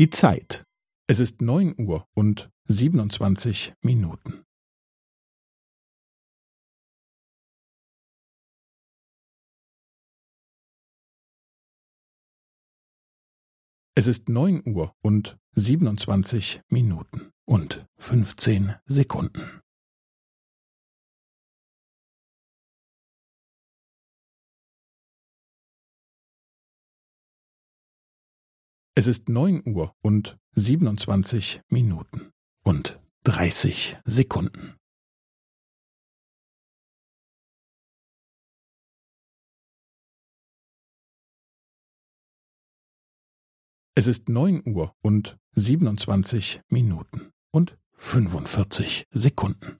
Die Zeit. Es ist neun Uhr und siebenundzwanzig Minuten. Es ist neun Uhr und siebenundzwanzig Minuten und fünfzehn Sekunden. Es ist neun Uhr und siebenundzwanzig Minuten und dreißig Sekunden. Es ist neun Uhr und siebenundzwanzig Minuten und fünfundvierzig Sekunden.